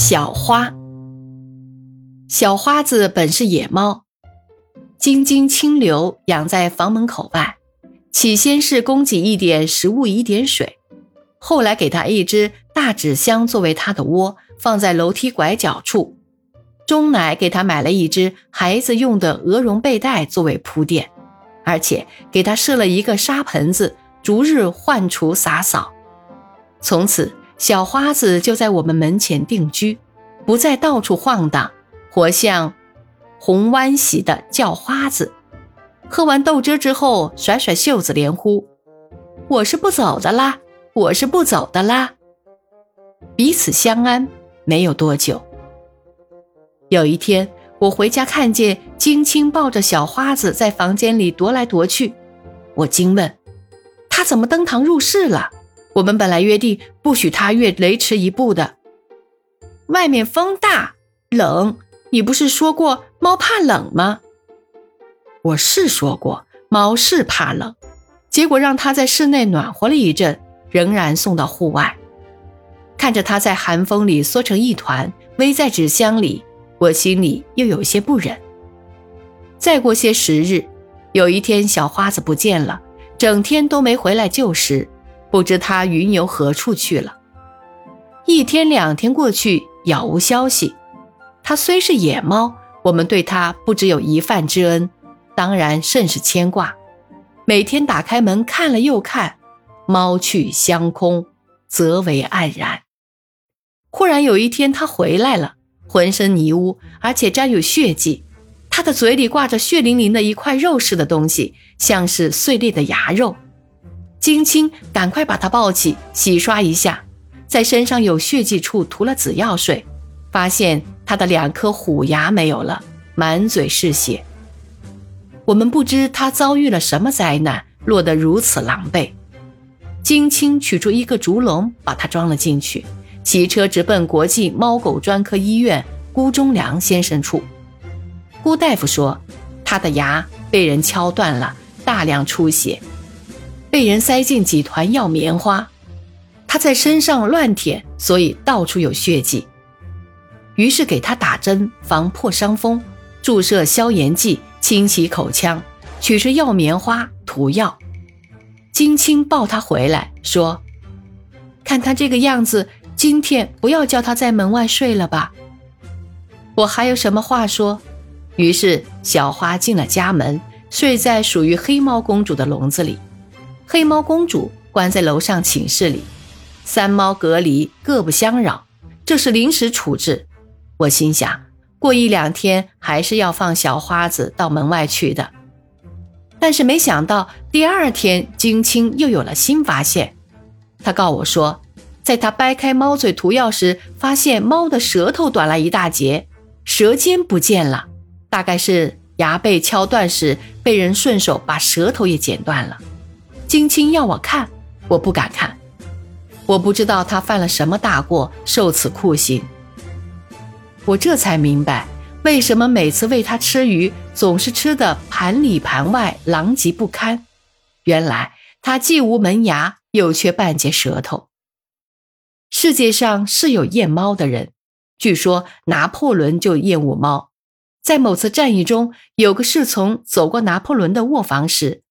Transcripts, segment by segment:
小花，小花子本是野猫，晶晶清流养在房门口外。起先是供给一点食物，一点水，后来给它一只大纸箱作为它的窝，放在楼梯拐角处。钟奶给它买了一只孩子用的鹅绒被袋作为铺垫，而且给它设了一个沙盆子，逐日换除洒扫。从此。小花子就在我们门前定居，不再到处晃荡，活像红湾喜的叫花子。喝完豆汁之后，甩甩袖子，连呼：“我是不走的啦，我是不走的啦。”彼此相安。没有多久，有一天我回家，看见金青抱着小花子在房间里踱来踱去，我惊问：“他怎么登堂入室了？”我们本来约定不许他越雷池一步的。外面风大冷，你不是说过猫怕冷吗？我是说过猫是怕冷，结果让它在室内暖和了一阵，仍然送到户外。看着它在寒风里缩成一团，偎在纸箱里，我心里又有些不忍。再过些时日，有一天小花子不见了，整天都没回来救时。不知他云游何处去了。一天两天过去，杳无消息。他虽是野猫，我们对他不只有一饭之恩，当然甚是牵挂。每天打开门看了又看，猫去香空，则为黯然。忽然有一天，他回来了，浑身泥污，而且沾有血迹。他的嘴里挂着血淋淋的一块肉似的东西，像是碎裂的牙肉。金青赶快把他抱起，洗刷一下，在身上有血迹处涂了紫药水，发现他的两颗虎牙没有了，满嘴是血。我们不知他遭遇了什么灾难，落得如此狼狈。金青取出一个竹笼，把他装了进去，骑车直奔国际猫狗专科医院辜忠良先生处。辜大夫说，他的牙被人敲断了，大量出血。被人塞进几团药棉花，他在身上乱舔，所以到处有血迹。于是给他打针防破伤风，注射消炎剂，清洗口腔，取出药棉花涂药。金青抱他回来，说：“看他这个样子，今天不要叫他在门外睡了吧。”我还有什么话说？于是小花进了家门，睡在属于黑猫公主的笼子里。黑猫公主关在楼上寝室里，三猫隔离，各不相扰。这是临时处置。我心想，过一两天还是要放小花子到门外去的。但是没想到，第二天金青又有了新发现。他告我说，在他掰开猫嘴涂药时，发现猫的舌头短了一大截，舌尖不见了，大概是牙被敲断时被人顺手把舌头也剪断了。金青要我看，我不敢看。我不知道他犯了什么大过，受此酷刑。我这才明白，为什么每次喂他吃鱼，总是吃的盘里盘外，狼藉不堪。原来他既无门牙，又缺半截舌头。世界上是有厌猫的人，据说拿破仑就厌恶猫。在某次战役中，有个侍从走过拿破仑的卧房时。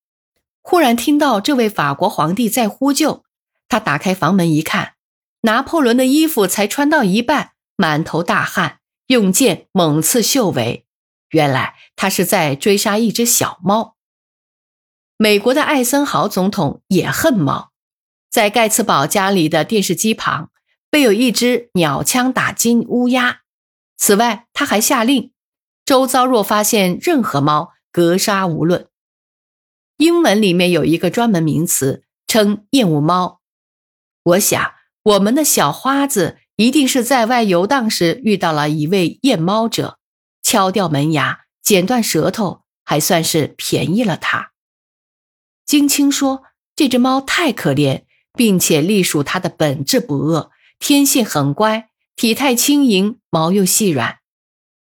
忽然听到这位法国皇帝在呼救，他打开房门一看，拿破仑的衣服才穿到一半，满头大汗，用剑猛刺袖围。原来他是在追杀一只小猫。美国的艾森豪总统也恨猫，在盖茨堡家里的电视机旁备有一只鸟枪打金乌鸦。此外，他还下令，周遭若发现任何猫，格杀无论。英文里面有一个专门名词称厌恶猫。我想，我们的小花子一定是在外游荡时遇到了一位厌猫者，敲掉门牙，剪断舌头，还算是便宜了他。金青说，这只猫太可怜，并且隶属它的本质不恶，天性很乖，体态轻盈，毛又细软，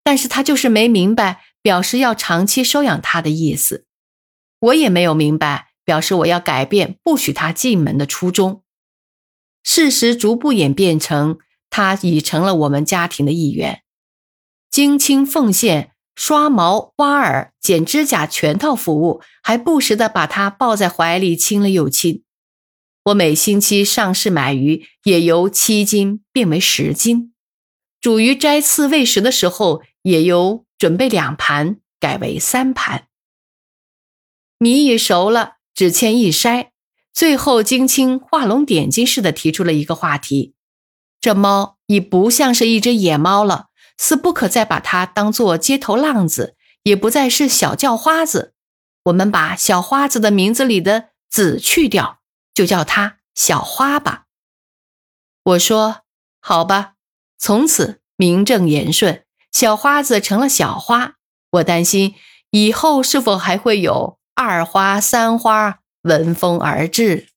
但是他就是没明白，表示要长期收养它的意思。我也没有明白，表示我要改变不许他进门的初衷。事实逐步演变成，他已成了我们家庭的一员。精清奉献刷毛、挖耳、剪指甲全套服务，还不时的把它抱在怀里亲了又亲。我每星期上市买鱼，也由七斤变为十斤；煮鱼摘刺喂食的时候，也由准备两盘改为三盘。米已熟了，只欠一筛。最后，金青画龙点睛似的提出了一个话题：这猫已不像是一只野猫了，似不可再把它当做街头浪子，也不再是小叫花子。我们把小花子的名字里的“子”去掉。就叫它小花吧。我说好吧，从此名正言顺，小花子成了小花。我担心以后是否还会有二花、三花闻风而至。